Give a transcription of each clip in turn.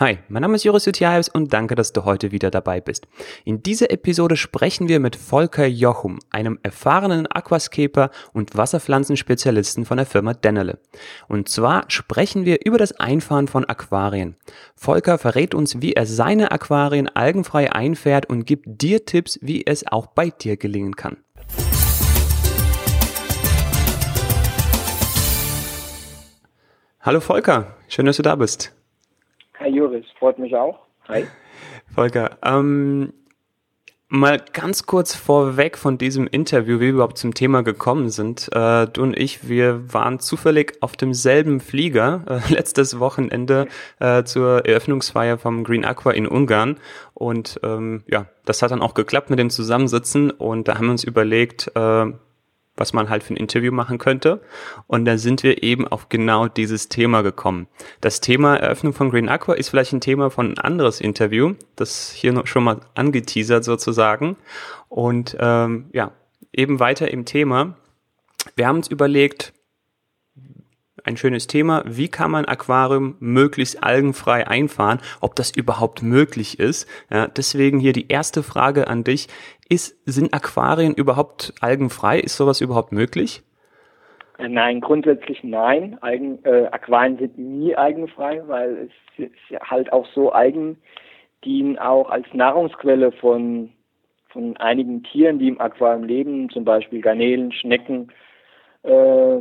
Hi, mein Name ist Joris Jutjaevs und danke, dass du heute wieder dabei bist. In dieser Episode sprechen wir mit Volker Jochum, einem erfahrenen Aquascaper und Wasserpflanzenspezialisten von der Firma Dennele. Und zwar sprechen wir über das Einfahren von Aquarien. Volker verrät uns, wie er seine Aquarien algenfrei einfährt und gibt dir Tipps, wie es auch bei dir gelingen kann. Hallo Volker, schön, dass du da bist. Hi Juris, freut mich auch. Hi. Volker, ähm, mal ganz kurz vorweg von diesem Interview, wie wir überhaupt zum Thema gekommen sind. Äh, du und ich, wir waren zufällig auf demselben Flieger äh, letztes Wochenende äh, zur Eröffnungsfeier vom Green Aqua in Ungarn. Und ähm, ja, das hat dann auch geklappt mit dem Zusammensitzen und da haben wir uns überlegt, äh, was man halt für ein Interview machen könnte. Und da sind wir eben auf genau dieses Thema gekommen. Das Thema Eröffnung von Green Aqua ist vielleicht ein Thema von ein anderes Interview, das hier noch schon mal angeteasert sozusagen. Und ähm, ja, eben weiter im Thema. Wir haben uns überlegt, ein schönes Thema. Wie kann man Aquarium möglichst algenfrei einfahren? Ob das überhaupt möglich ist? Ja, deswegen hier die erste Frage an dich. Ist, sind Aquarien überhaupt algenfrei? Ist sowas überhaupt möglich? Äh, nein, grundsätzlich nein. Algen, äh, Aquarien sind nie algenfrei, weil es ist halt auch so, Algen dienen auch als Nahrungsquelle von, von einigen Tieren, die im Aquarium leben, zum Beispiel Garnelen, Schnecken, äh,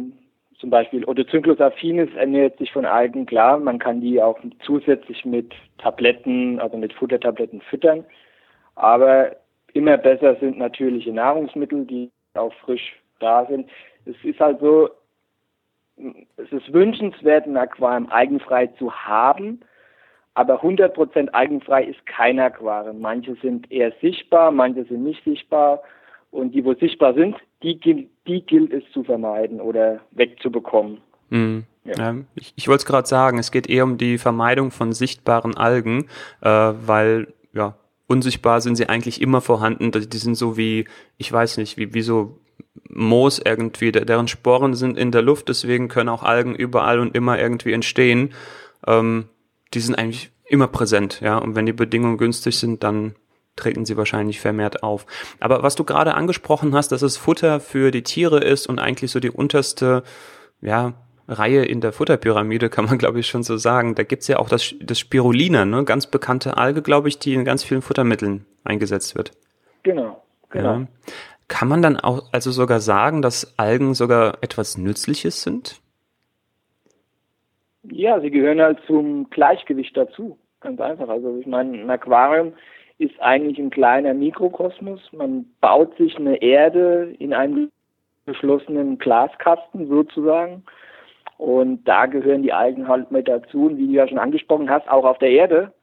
zum Beispiel Odocynclus affinis ernährt sich von Algen, klar, man kann die auch zusätzlich mit Tabletten, also mit Futtertabletten füttern, aber immer besser sind natürliche Nahrungsmittel, die auch frisch da sind. Es ist halt so, es ist wünschenswert, ein Aquarium eigenfrei zu haben, aber 100% eigenfrei ist kein Aquarium. Manche sind eher sichtbar, manche sind nicht sichtbar und die, wo sichtbar sind, die, die gilt es zu vermeiden oder wegzubekommen. Mhm. Ja. ich, ich wollte es gerade sagen, es geht eher um die Vermeidung von sichtbaren Algen, äh, weil ja unsichtbar sind sie eigentlich immer vorhanden. Die sind so wie, ich weiß nicht, wie, wie so Moos irgendwie, deren Sporen sind in der Luft, deswegen können auch Algen überall und immer irgendwie entstehen. Ähm, die sind eigentlich immer präsent, ja. Und wenn die Bedingungen günstig sind, dann treten sie wahrscheinlich vermehrt auf. Aber was du gerade angesprochen hast, dass es Futter für die Tiere ist und eigentlich so die unterste, ja, Reihe in der Futterpyramide, kann man glaube ich schon so sagen. Da gibt's ja auch das, das Spirulina, ne? ganz bekannte Alge, glaube ich, die in ganz vielen Futtermitteln eingesetzt wird. Genau, genau. Ja. Kann man dann auch also sogar sagen, dass Algen sogar etwas Nützliches sind? Ja, sie gehören halt zum Gleichgewicht dazu. Ganz einfach. Also ich meine, ein Aquarium ist eigentlich ein kleiner Mikrokosmos. Man baut sich eine Erde in einem geschlossenen Glaskasten sozusagen und da gehören die Algen halt mit dazu. Und wie du ja schon angesprochen hast, auch auf der Erde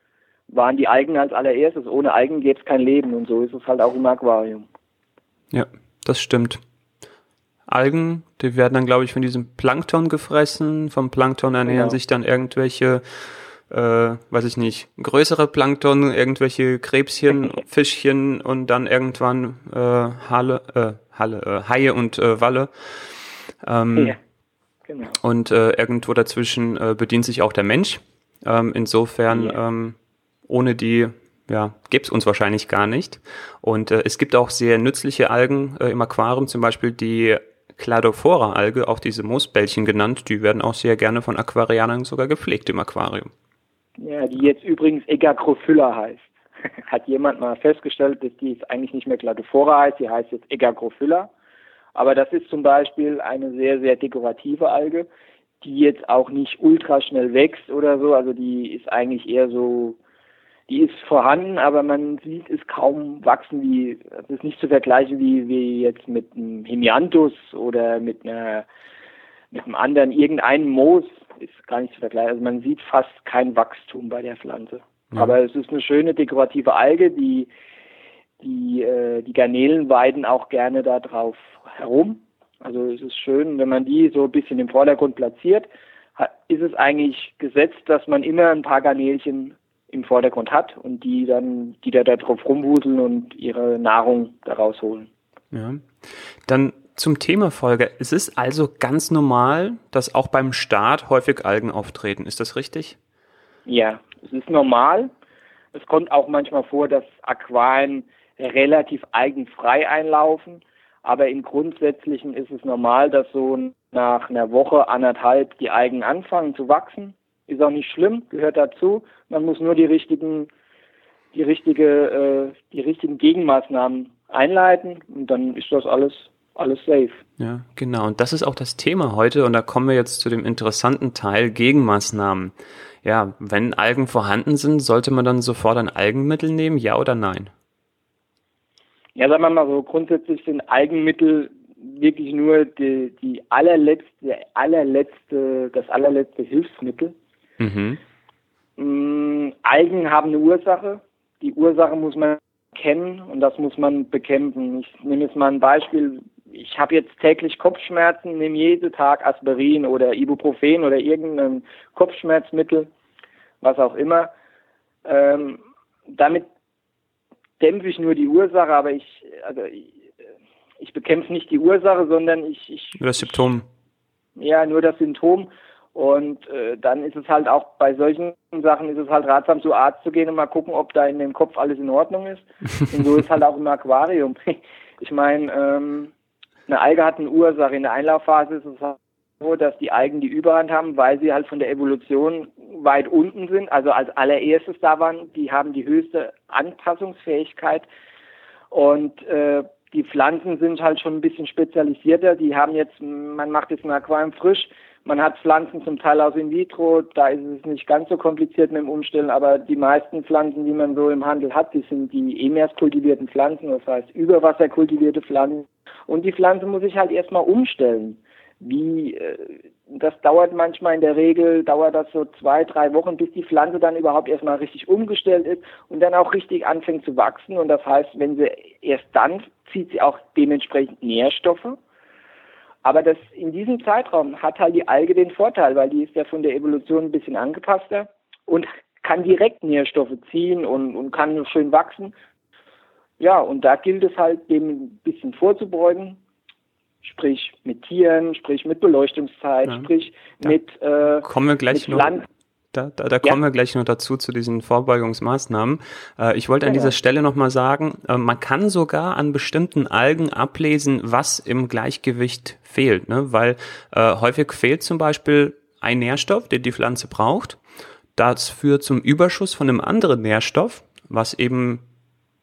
waren die Algen als allererstes. Ohne Algen gäbe es kein Leben. Und so ist es halt auch im Aquarium. Ja, das stimmt. Algen, die werden dann, glaube ich, von diesem Plankton gefressen. Vom Plankton ernähren genau. sich dann irgendwelche, äh, weiß ich nicht, größere Plankton, irgendwelche Krebschen, Fischchen und dann irgendwann äh, Halle, äh, Halle, äh, Haie und äh, Walle. Ähm, ja. Genau. Und äh, irgendwo dazwischen äh, bedient sich auch der Mensch. Ähm, insofern, yeah. ähm, ohne die ja, gäbe es uns wahrscheinlich gar nicht. Und äh, es gibt auch sehr nützliche Algen äh, im Aquarium, zum Beispiel die Cladophora-Alge, auch diese Moosbällchen genannt, die werden auch sehr gerne von Aquarianern sogar gepflegt im Aquarium. Ja, die jetzt übrigens Egagrophylla heißt. Hat jemand mal festgestellt, dass die jetzt eigentlich nicht mehr Cladophora heißt, die heißt jetzt Egagrophylla. Aber das ist zum Beispiel eine sehr, sehr dekorative Alge, die jetzt auch nicht ultra schnell wächst oder so. Also die ist eigentlich eher so, die ist vorhanden, aber man sieht es kaum wachsen wie, das ist nicht zu vergleichen wie, wie jetzt mit einem Himianthus oder mit einer, mit einem anderen, irgendeinem Moos ist gar nicht zu vergleichen. Also man sieht fast kein Wachstum bei der Pflanze. Ja. Aber es ist eine schöne dekorative Alge, die die, äh, die Garnelen weiden auch gerne da drauf herum. Also es ist schön, wenn man die so ein bisschen im Vordergrund platziert, ist es eigentlich gesetzt, dass man immer ein paar Garnelchen im Vordergrund hat und die dann, die da drauf rumwuseln und ihre Nahrung daraus holen. Ja. Dann zum Thema Folge. Es ist also ganz normal, dass auch beim Start häufig Algen auftreten. Ist das richtig? Ja, es ist normal. Es kommt auch manchmal vor, dass Aquarien relativ algenfrei einlaufen. Aber im Grundsätzlichen ist es normal, dass so nach einer Woche, anderthalb die Algen anfangen zu wachsen. Ist auch nicht schlimm, gehört dazu. Man muss nur die richtigen, die richtige, äh, die richtigen Gegenmaßnahmen einleiten und dann ist das alles alles safe. Ja, genau. Und das ist auch das Thema heute. Und da kommen wir jetzt zu dem interessanten Teil Gegenmaßnahmen. Ja, wenn Algen vorhanden sind, sollte man dann sofort ein Algenmittel nehmen, ja oder nein? Ja, sagen wir mal so, grundsätzlich sind Algenmittel wirklich nur die, die allerletzte, allerletzte, das allerletzte Hilfsmittel. Mhm. Mm, Algen haben eine Ursache. Die Ursache muss man kennen und das muss man bekämpfen. Ich nehme jetzt mal ein Beispiel. Ich habe jetzt täglich Kopfschmerzen, nehme jeden Tag Aspirin oder Ibuprofen oder irgendein Kopfschmerzmittel, was auch immer. Ähm, damit dämpfe ich nur die Ursache, aber ich, also ich, ich bekämpfe nicht die Ursache, sondern ich, ich nur das Symptom. Ja, nur das Symptom und äh, dann ist es halt auch bei solchen Sachen ist es halt ratsam, zu Arzt zu gehen und mal gucken, ob da in dem Kopf alles in Ordnung ist. und so ist halt auch im Aquarium. Ich meine, ähm, eine Alge hat eine Ursache. In der Einlaufphase ist es halt so, dass die Algen die Überhand haben, weil sie halt von der Evolution weit unten sind, also als allererstes da waren. Die haben die höchste Anpassungsfähigkeit und äh, die Pflanzen sind halt schon ein bisschen spezialisierter. Die haben jetzt, man macht jetzt ein Aquarium frisch, man hat Pflanzen zum Teil aus in vitro, da ist es nicht ganz so kompliziert mit dem Umstellen, aber die meisten Pflanzen, die man so im Handel hat, die sind die emers kultivierten Pflanzen, das heißt Überwasser kultivierte Pflanzen. Und die Pflanze muss sich halt erstmal umstellen. Wie, äh, das dauert manchmal in der Regel, dauert das so zwei, drei Wochen, bis die Pflanze dann überhaupt erstmal richtig umgestellt ist und dann auch richtig anfängt zu wachsen. Und das heißt, wenn sie erst dann zieht sie auch dementsprechend Nährstoffe aber das, in diesem Zeitraum hat halt die Alge den Vorteil, weil die ist ja von der Evolution ein bisschen angepasster und kann direkt Nährstoffe ziehen und, und kann schön wachsen. Ja, und da gilt es halt, dem ein bisschen vorzubeugen, sprich mit Tieren, sprich mit Beleuchtungszeit, ja. sprich ja. mit, äh, kommen wir gleich mit Pflanzen. Da, da, da ja. kommen wir gleich noch dazu zu diesen Vorbeugungsmaßnahmen. Äh, ich wollte an dieser Stelle nochmal sagen, äh, man kann sogar an bestimmten Algen ablesen, was im Gleichgewicht fehlt, ne? weil äh, häufig fehlt zum Beispiel ein Nährstoff, den die Pflanze braucht. Das führt zum Überschuss von einem anderen Nährstoff, was eben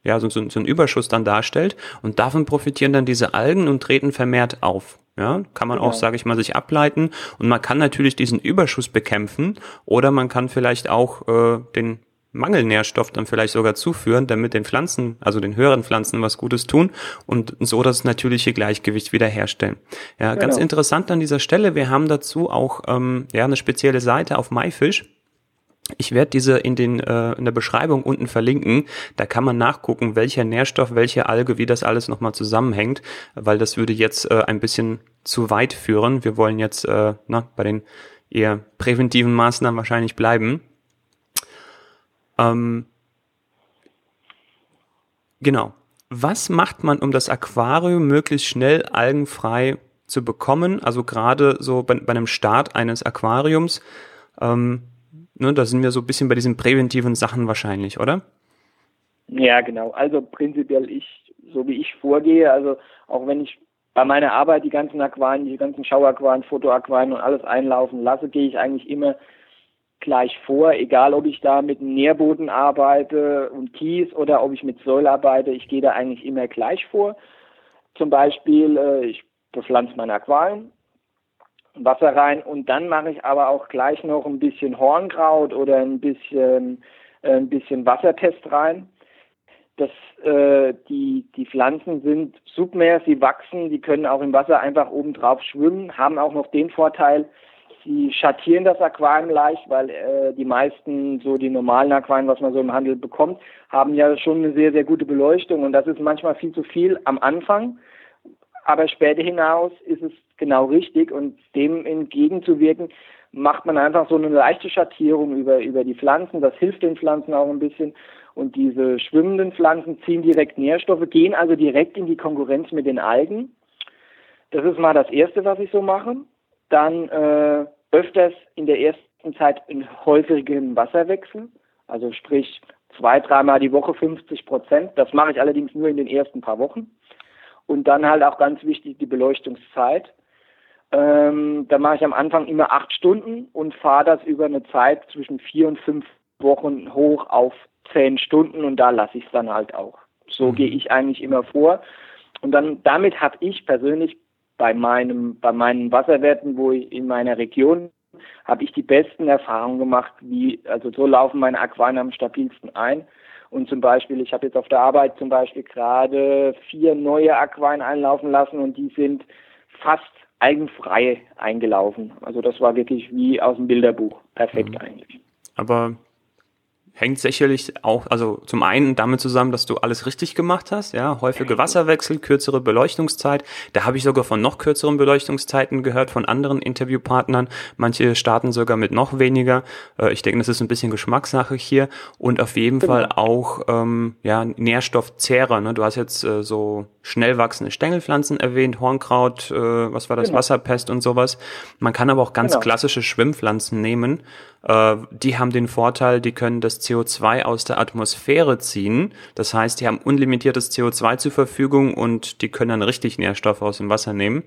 ja so, so, so ein Überschuss dann darstellt. Und davon profitieren dann diese Algen und treten vermehrt auf. Ja, kann man genau. auch, sage ich mal, sich ableiten. Und man kann natürlich diesen Überschuss bekämpfen oder man kann vielleicht auch äh, den Mangelnährstoff dann vielleicht sogar zuführen, damit den Pflanzen, also den höheren Pflanzen was Gutes tun und so das natürliche Gleichgewicht wiederherstellen. Ja, genau. ganz interessant an dieser Stelle, wir haben dazu auch ähm, ja eine spezielle Seite auf MyFish ich werde diese in, den, äh, in der Beschreibung unten verlinken. Da kann man nachgucken, welcher Nährstoff, welche Alge, wie das alles nochmal zusammenhängt, weil das würde jetzt äh, ein bisschen zu weit führen. Wir wollen jetzt äh, na, bei den eher präventiven Maßnahmen wahrscheinlich bleiben. Ähm, genau. Was macht man, um das Aquarium möglichst schnell algenfrei zu bekommen? Also gerade so bei, bei einem Start eines Aquariums. Ähm, Ne, da sind wir so ein bisschen bei diesen präventiven Sachen wahrscheinlich, oder? Ja, genau. Also prinzipiell ich, so wie ich vorgehe, also auch wenn ich bei meiner Arbeit die ganzen Aquarien, die ganzen Schauaquarien, Fotoaquarien und alles einlaufen lasse, gehe ich eigentlich immer gleich vor, egal ob ich da mit Nährboden arbeite und Kies oder ob ich mit Säule arbeite, ich gehe da eigentlich immer gleich vor. Zum Beispiel, äh, ich bepflanze meine Aquarien, Wasser rein und dann mache ich aber auch gleich noch ein bisschen Hornkraut oder ein bisschen äh, ein bisschen Wassertest rein. Das, äh, die, die Pflanzen sind submer, sie wachsen, die können auch im Wasser einfach oben drauf schwimmen, haben auch noch den Vorteil, sie schattieren das Aquarium leicht, weil äh, die meisten, so die normalen Aquarien, was man so im Handel bekommt, haben ja schon eine sehr, sehr gute Beleuchtung und das ist manchmal viel zu viel am Anfang. Aber später hinaus ist es genau richtig und dem entgegenzuwirken, macht man einfach so eine leichte Schattierung über, über die Pflanzen. Das hilft den Pflanzen auch ein bisschen. Und diese schwimmenden Pflanzen ziehen direkt Nährstoffe, gehen also direkt in die Konkurrenz mit den Algen. Das ist mal das Erste, was ich so mache. Dann äh, öfters in der ersten Zeit einen häufigen Wasserwechsel, also sprich zwei, dreimal die Woche 50 Prozent. Das mache ich allerdings nur in den ersten paar Wochen. Und dann halt auch ganz wichtig die Beleuchtungszeit. Ähm, da mache ich am Anfang immer acht Stunden und fahre das über eine Zeit zwischen vier und fünf Wochen hoch auf zehn Stunden und da lasse ich es dann halt auch. So mhm. gehe ich eigentlich immer vor. Und dann damit habe ich persönlich bei meinem bei meinen Wasserwerten, wo ich in meiner Region habe ich die besten Erfahrungen gemacht, wie also so laufen meine Aquarien am stabilsten ein. Und zum Beispiel, ich habe jetzt auf der Arbeit zum Beispiel gerade vier neue Aquarien einlaufen lassen und die sind fast eigenfrei eingelaufen. Also das war wirklich wie aus dem Bilderbuch. Perfekt mhm. eigentlich. Aber hängt sicherlich auch, also zum einen damit zusammen, dass du alles richtig gemacht hast, ja, häufige Wasserwechsel, kürzere Beleuchtungszeit. Da habe ich sogar von noch kürzeren Beleuchtungszeiten gehört von anderen Interviewpartnern. Manche starten sogar mit noch weniger. Äh, ich denke, das ist ein bisschen Geschmackssache hier und auf jeden genau. Fall auch ähm, ja Nährstoffzehrer. Ne? Du hast jetzt äh, so schnell wachsende Stängelpflanzen erwähnt, Hornkraut, äh, was war das, genau. Wasserpest und sowas. Man kann aber auch ganz genau. klassische Schwimmpflanzen nehmen äh, die haben den Vorteil, die können das CO2 aus der Atmosphäre ziehen. Das heißt, die haben unlimitiertes CO2 zur Verfügung und die können dann richtig Nährstoffe aus dem Wasser nehmen.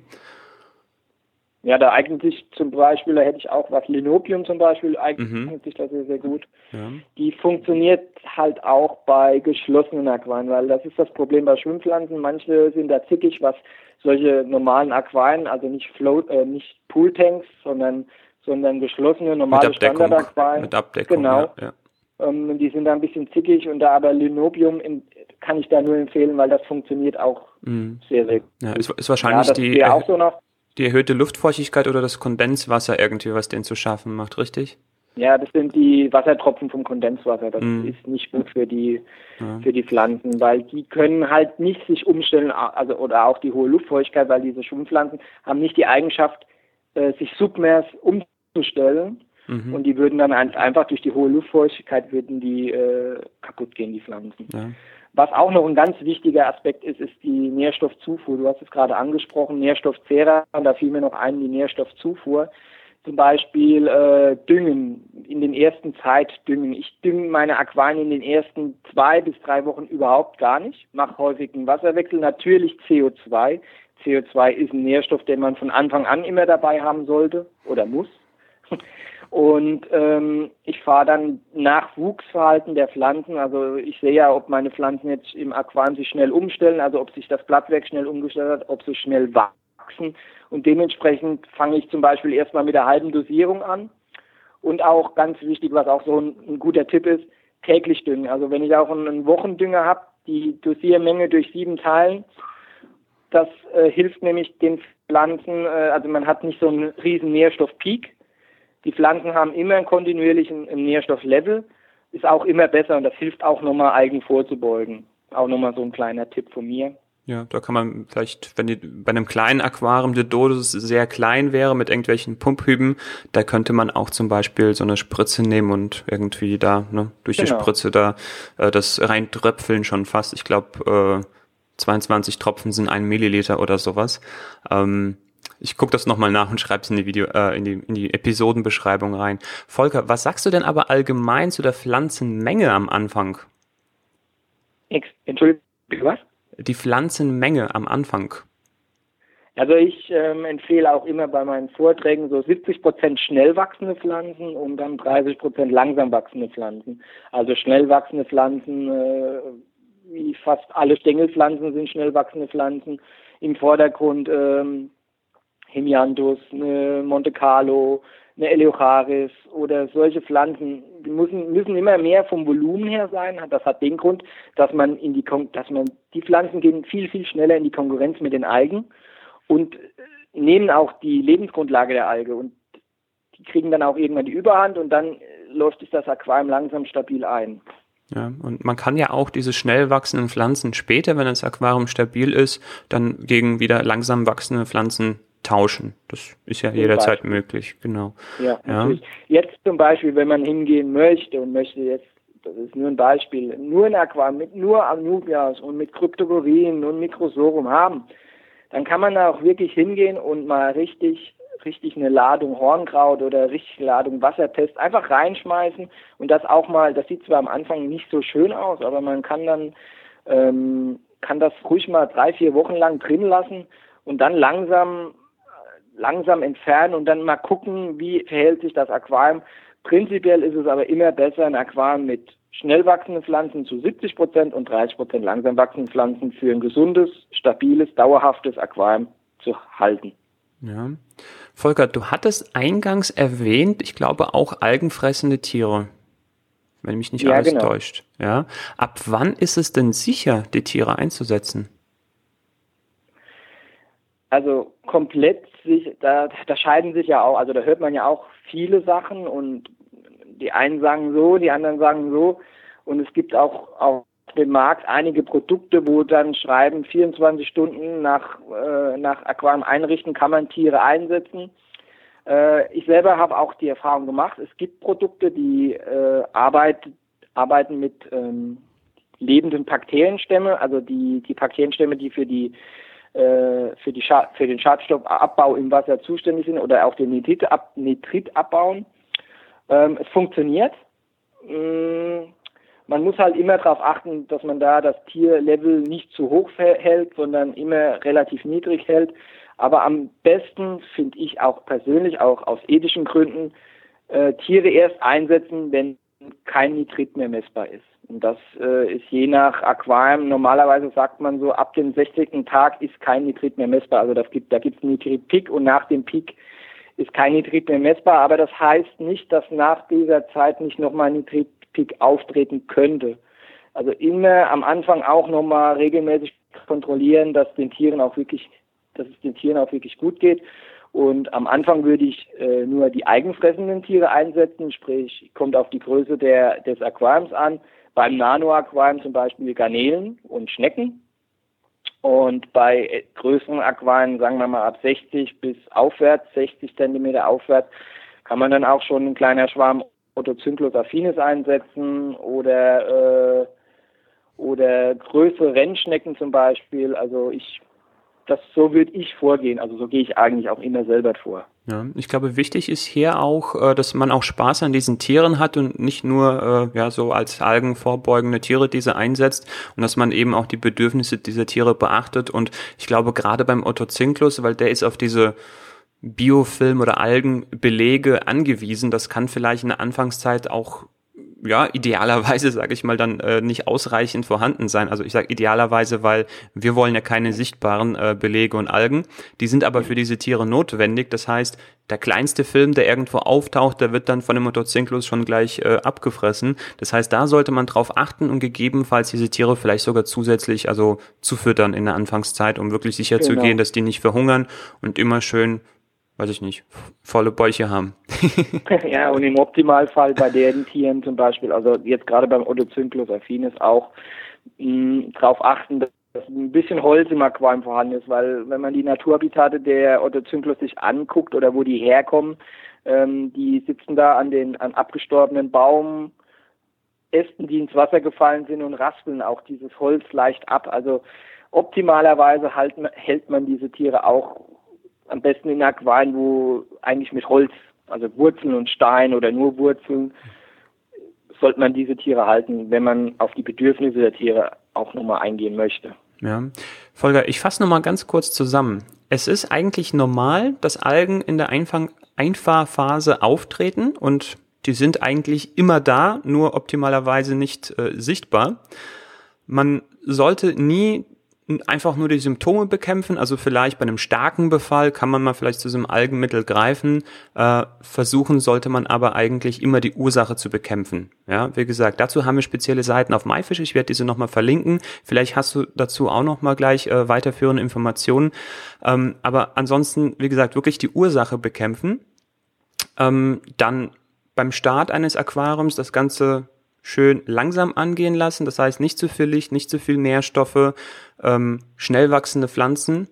Ja, da eignet sich zum Beispiel, da hätte ich auch was, Linopium zum Beispiel, eignet mhm. sich da sehr, sehr gut. Ja. Die funktioniert halt auch bei geschlossenen Aquarien, weil das ist das Problem bei Schwimmpflanzen. Manche sind da zickig, was solche normalen Aquarien, also nicht Float, äh, nicht Pooltanks, sondern sondern geschlossene, normale Standardaquarien. Mit Abdeckung, genau. Ja, ja. Ähm, die sind da ein bisschen zickig und da aber Linobium in, kann ich da nur empfehlen, weil das funktioniert auch mhm. sehr, sehr gut. Ja, ist, ist wahrscheinlich ja, die, er, so die erhöhte Luftfeuchtigkeit oder das Kondenswasser irgendwie, was den zu schaffen macht, richtig? Ja, das sind die Wassertropfen vom Kondenswasser. Das mm. ist nicht gut für die ja. für die Pflanzen, weil die können halt nicht sich umstellen, also oder auch die hohe Luftfeuchtigkeit, weil diese Schwimmpflanzen haben nicht die Eigenschaft, äh, sich submers um stellen. Mhm. Und die würden dann einfach durch die hohe Luftfeuchtigkeit würden die äh, kaputt gehen, die Pflanzen. Ja. Was auch noch ein ganz wichtiger Aspekt ist, ist die Nährstoffzufuhr. Du hast es gerade angesprochen, Nährstoffzehrer, und da fiel mir noch ein, die Nährstoffzufuhr. Zum Beispiel äh, Düngen, in den ersten Zeit düngen. Ich dünge meine Aquarien in den ersten zwei bis drei Wochen überhaupt gar nicht, mache häufig einen Wasserwechsel, natürlich CO2. CO2 ist ein Nährstoff, den man von Anfang an immer dabei haben sollte oder muss. Und ähm, ich fahre dann nach Wuchsverhalten der Pflanzen. Also ich sehe ja, ob meine Pflanzen jetzt im Aquarium sich schnell umstellen, also ob sich das Blattwerk schnell umgestellt hat, ob sie schnell wachsen. Und dementsprechend fange ich zum Beispiel erstmal mit der halben Dosierung an. Und auch ganz wichtig, was auch so ein, ein guter Tipp ist, täglich düngen. Also wenn ich auch einen Wochendünger habe, die Dosiermenge durch sieben teilen, das äh, hilft nämlich den Pflanzen, äh, also man hat nicht so einen riesen Nährstoffpeak, die Pflanzen haben immer einen kontinuierlichen Nährstofflevel, ist auch immer besser und das hilft auch nochmal eigen vorzubeugen. Auch nochmal so ein kleiner Tipp von mir. Ja, da kann man vielleicht, wenn die, bei einem kleinen Aquarium die Dosis sehr klein wäre mit irgendwelchen Pumphüben, da könnte man auch zum Beispiel so eine Spritze nehmen und irgendwie da ne, durch genau. die Spritze da äh, das rein tröpfeln schon fast. Ich glaube, äh, 22 Tropfen sind ein Milliliter oder sowas. Ähm, ich gucke das nochmal nach und schreibe es in die Video, äh, in die, in die Episodenbeschreibung rein. Volker, was sagst du denn aber allgemein zu der Pflanzenmenge am Anfang? Entschuldigung, was? Die Pflanzenmenge am Anfang. Also ich ähm, empfehle auch immer bei meinen Vorträgen so 70 Prozent schnell wachsende Pflanzen und dann 30 Prozent langsam wachsende Pflanzen. Also schnell wachsende Pflanzen, äh, wie fast alle Stängelpflanzen sind schnell wachsende Pflanzen. Im Vordergrund ähm, Hemianthus, eine Monte Carlo, eine Eleocharis oder solche Pflanzen die müssen, müssen immer mehr vom Volumen her sein. Das hat den Grund, dass man in die dass man die Pflanzen gehen viel viel schneller in die Konkurrenz mit den Algen und nehmen auch die Lebensgrundlage der Alge und die kriegen dann auch irgendwann die Überhand und dann läuft sich das Aquarium langsam stabil ein. Ja, und man kann ja auch diese schnell wachsenden Pflanzen später, wenn das Aquarium stabil ist, dann gegen wieder langsam wachsende Pflanzen tauschen. Das ist ja jederzeit möglich, genau. Ja, ja. Jetzt zum Beispiel, wenn man hingehen möchte und möchte jetzt, das ist nur ein Beispiel, nur ein Aquarium mit nur Anubias und mit Kryptogorien und Mikrosorum haben, dann kann man da auch wirklich hingehen und mal richtig richtig eine Ladung Hornkraut oder richtig eine Ladung Wassertest einfach reinschmeißen und das auch mal, das sieht zwar am Anfang nicht so schön aus, aber man kann dann ähm, kann das ruhig mal drei, vier Wochen lang drin lassen und dann langsam langsam entfernen und dann mal gucken, wie verhält sich das Aquarium. Prinzipiell ist es aber immer besser, ein Aquarium mit schnell wachsenden Pflanzen zu 70 Prozent und 30 Prozent langsam wachsenden Pflanzen für ein gesundes, stabiles, dauerhaftes Aquarium zu halten. Ja. Volker, du hattest eingangs erwähnt, ich glaube auch algenfressende Tiere, wenn mich nicht ja, alles genau. täuscht. Ja. Ab wann ist es denn sicher, die Tiere einzusetzen? Also komplett sich, da, da scheiden sich ja auch, also da hört man ja auch viele Sachen und die einen sagen so, die anderen sagen so und es gibt auch auf dem Markt einige Produkte, wo dann schreiben 24 Stunden nach äh, nach Aquarium einrichten kann man Tiere einsetzen. Äh, ich selber habe auch die Erfahrung gemacht, es gibt Produkte, die äh, arbeit, arbeiten mit ähm, lebenden Bakterienstämme, also die die Bakterienstämme, die für die für, die für den Schadstoffabbau im Wasser zuständig sind oder auch den Nitrit, ab Nitrit abbauen. Ähm, es funktioniert. Mm, man muss halt immer darauf achten, dass man da das Tierlevel nicht zu hoch hält, sondern immer relativ niedrig hält. Aber am besten finde ich auch persönlich, auch aus ethischen Gründen, äh, Tiere erst einsetzen, wenn kein Nitrit mehr messbar ist. Und das äh, ist je nach Aquarium, normalerweise sagt man so, ab dem 60. Tag ist kein Nitrit mehr messbar. Also das gibt, da gibt es einen Nitrit-Peak und nach dem Peak ist kein Nitrit mehr messbar. Aber das heißt nicht, dass nach dieser Zeit nicht nochmal ein Nitrit-Peak auftreten könnte. Also immer am Anfang auch nochmal regelmäßig kontrollieren, dass den Tieren auch wirklich, dass es den Tieren auch wirklich gut geht. Und am Anfang würde ich äh, nur die eigenfressenden Tiere einsetzen, sprich kommt auf die Größe der, des Aquariums an. Beim Nano-Aquarium zum Beispiel Garnelen und Schnecken. Und bei größeren Aquarien, sagen wir mal ab 60 bis aufwärts, 60 Zentimeter aufwärts, kann man dann auch schon ein kleiner Schwarm Otocynclus affinis einsetzen oder äh, oder größere Rennschnecken zum Beispiel. Also ich das so würde ich vorgehen. Also so gehe ich eigentlich auch immer selber vor. Ja, ich glaube, wichtig ist hier auch, äh, dass man auch Spaß an diesen Tieren hat und nicht nur äh, ja so als Algen vorbeugende Tiere diese einsetzt und dass man eben auch die Bedürfnisse dieser Tiere beachtet. Und ich glaube, gerade beim Otocinklus, weil der ist auf diese Biofilm- oder Algenbelege angewiesen, das kann vielleicht in der Anfangszeit auch ja, idealerweise, sage ich mal, dann äh, nicht ausreichend vorhanden sein. Also ich sage idealerweise, weil wir wollen ja keine sichtbaren äh, Belege und Algen. Die sind aber für diese Tiere notwendig. Das heißt, der kleinste Film, der irgendwo auftaucht, der wird dann von dem Motociclus schon gleich äh, abgefressen. Das heißt, da sollte man drauf achten und gegebenenfalls diese Tiere vielleicht sogar zusätzlich also zufüttern in der Anfangszeit, um wirklich sicher genau. zu gehen, dass die nicht verhungern und immer schön weiß ich nicht, volle Bäuche haben. ja, und im Optimalfall bei den Tieren zum Beispiel, also jetzt gerade beim Odocynclus affinis auch mh, darauf achten, dass ein bisschen Holz im Aquarium vorhanden ist, weil wenn man die Naturhabitate der Odocynclus sich anguckt oder wo die herkommen, ähm, die sitzen da an den an abgestorbenen Baumästen, die ins Wasser gefallen sind und raspeln auch dieses Holz leicht ab. Also optimalerweise halt, hält man diese Tiere auch am besten in Aquarien, wo eigentlich mit Holz, also Wurzeln und Stein oder nur Wurzeln, sollte man diese Tiere halten, wenn man auf die Bedürfnisse der Tiere auch nochmal eingehen möchte. Ja. Volker, ich fasse nochmal ganz kurz zusammen. Es ist eigentlich normal, dass Algen in der Einfang Einfahrphase auftreten und die sind eigentlich immer da, nur optimalerweise nicht äh, sichtbar. Man sollte nie einfach nur die Symptome bekämpfen. Also vielleicht bei einem starken Befall kann man mal vielleicht zu so einem Algenmittel greifen. Äh, versuchen sollte man aber eigentlich immer die Ursache zu bekämpfen. Ja, wie gesagt, dazu haben wir spezielle Seiten auf MyFish. Ich werde diese nochmal verlinken. Vielleicht hast du dazu auch nochmal gleich äh, weiterführende Informationen. Ähm, aber ansonsten, wie gesagt, wirklich die Ursache bekämpfen. Ähm, dann beim Start eines Aquariums das Ganze schön langsam angehen lassen. Das heißt, nicht zu viel Licht, nicht zu viel Nährstoffe, ähm, schnell wachsende Pflanzen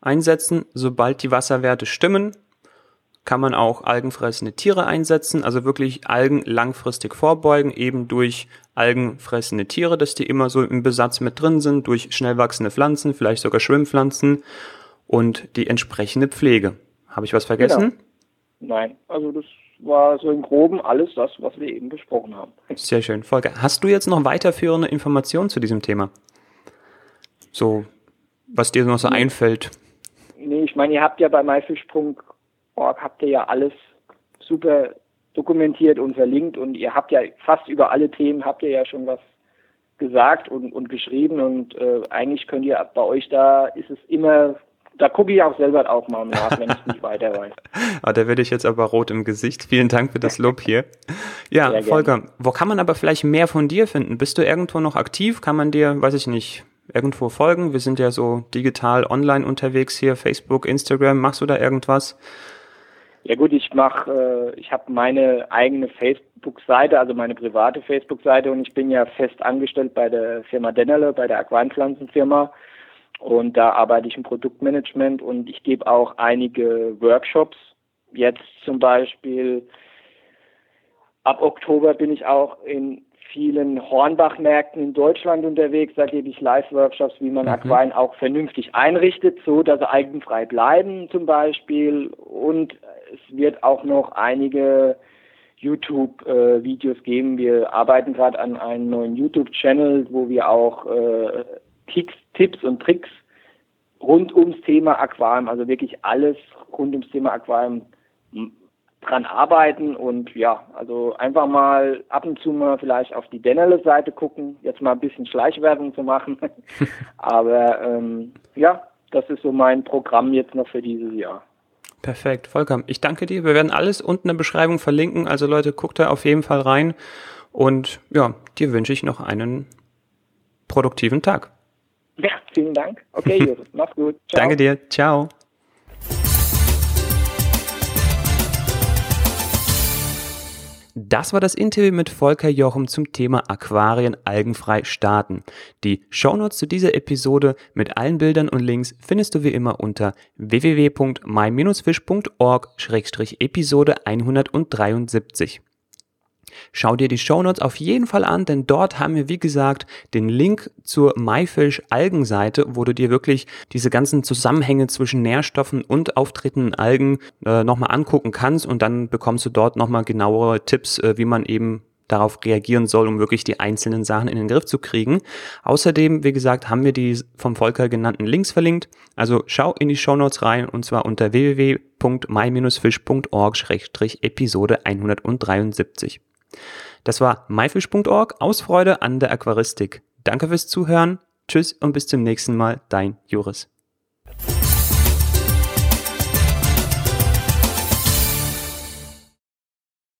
einsetzen. Sobald die Wasserwerte stimmen, kann man auch algenfressende Tiere einsetzen, also wirklich Algen langfristig vorbeugen, eben durch algenfressende Tiere, dass die immer so im Besatz mit drin sind, durch schnell wachsende Pflanzen, vielleicht sogar Schwimmpflanzen und die entsprechende Pflege. Habe ich was vergessen? Genau. Nein, also das war so im Groben alles das, was wir eben besprochen haben. Sehr schön. Volker, hast du jetzt noch weiterführende Informationen zu diesem Thema? So, was dir noch so nee. einfällt? Nee, ich meine, ihr habt ja bei myfish.org habt ihr ja alles super dokumentiert und verlinkt und ihr habt ja fast über alle Themen habt ihr ja schon was gesagt und, und geschrieben und äh, eigentlich könnt ihr bei euch da ist es immer da gucke ich auch selber auch mal nach, wenn ich nicht weiter weiß. ah, da werde ich jetzt aber rot im Gesicht. Vielen Dank für das Lob hier. Ja, Volker, wo kann man aber vielleicht mehr von dir finden? Bist du irgendwo noch aktiv? Kann man dir, weiß ich nicht, irgendwo folgen? Wir sind ja so digital online unterwegs hier, Facebook, Instagram. Machst du da irgendwas? Ja gut, ich mache, äh, ich habe meine eigene Facebook-Seite, also meine private Facebook-Seite und ich bin ja fest angestellt bei der Firma Dennerle, bei der Aquarienpflanzenfirma. Und da arbeite ich im Produktmanagement und ich gebe auch einige Workshops. Jetzt zum Beispiel ab Oktober bin ich auch in vielen Hornbach-Märkten in Deutschland unterwegs. Da gebe ich Live-Workshops, wie man mhm. Aquarien auch vernünftig einrichtet, so dass sie eigenfrei bleiben zum Beispiel. Und es wird auch noch einige YouTube-Videos geben. Wir arbeiten gerade an einem neuen YouTube-Channel, wo wir auch äh, Tipps, Tipps und Tricks rund ums Thema Aquarium, also wirklich alles rund ums Thema Aquarium dran arbeiten und ja, also einfach mal ab und zu mal vielleicht auf die Dennerle Seite gucken, jetzt mal ein bisschen Schleichwerbung zu machen. Aber ähm, ja, das ist so mein Programm jetzt noch für dieses Jahr. Perfekt, vollkommen. Ich danke dir. Wir werden alles unten in der Beschreibung verlinken. Also Leute, guckt da auf jeden Fall rein. Und ja, dir wünsche ich noch einen produktiven Tag. Ja, vielen Dank. Okay, Josef, mach's gut. Ciao. Danke dir. Ciao. Das war das Interview mit Volker Jochem zum Thema Aquarien algenfrei starten. Die Shownotes zu dieser Episode mit allen Bildern und Links findest du wie immer unter www.my-fish.org-episode 173. Schau dir die Shownotes auf jeden Fall an, denn dort haben wir, wie gesagt, den Link zur MyFish Algenseite, wo du dir wirklich diese ganzen Zusammenhänge zwischen Nährstoffen und auftretenden Algen äh, nochmal angucken kannst und dann bekommst du dort nochmal genauere Tipps, äh, wie man eben darauf reagieren soll, um wirklich die einzelnen Sachen in den Griff zu kriegen. Außerdem, wie gesagt, haben wir die vom Volker genannten Links verlinkt. Also schau in die Shownotes rein und zwar unter www.my-fish.org-episode 173. Das war myfish.org aus Freude an der Aquaristik. Danke fürs Zuhören. Tschüss und bis zum nächsten Mal. Dein Joris.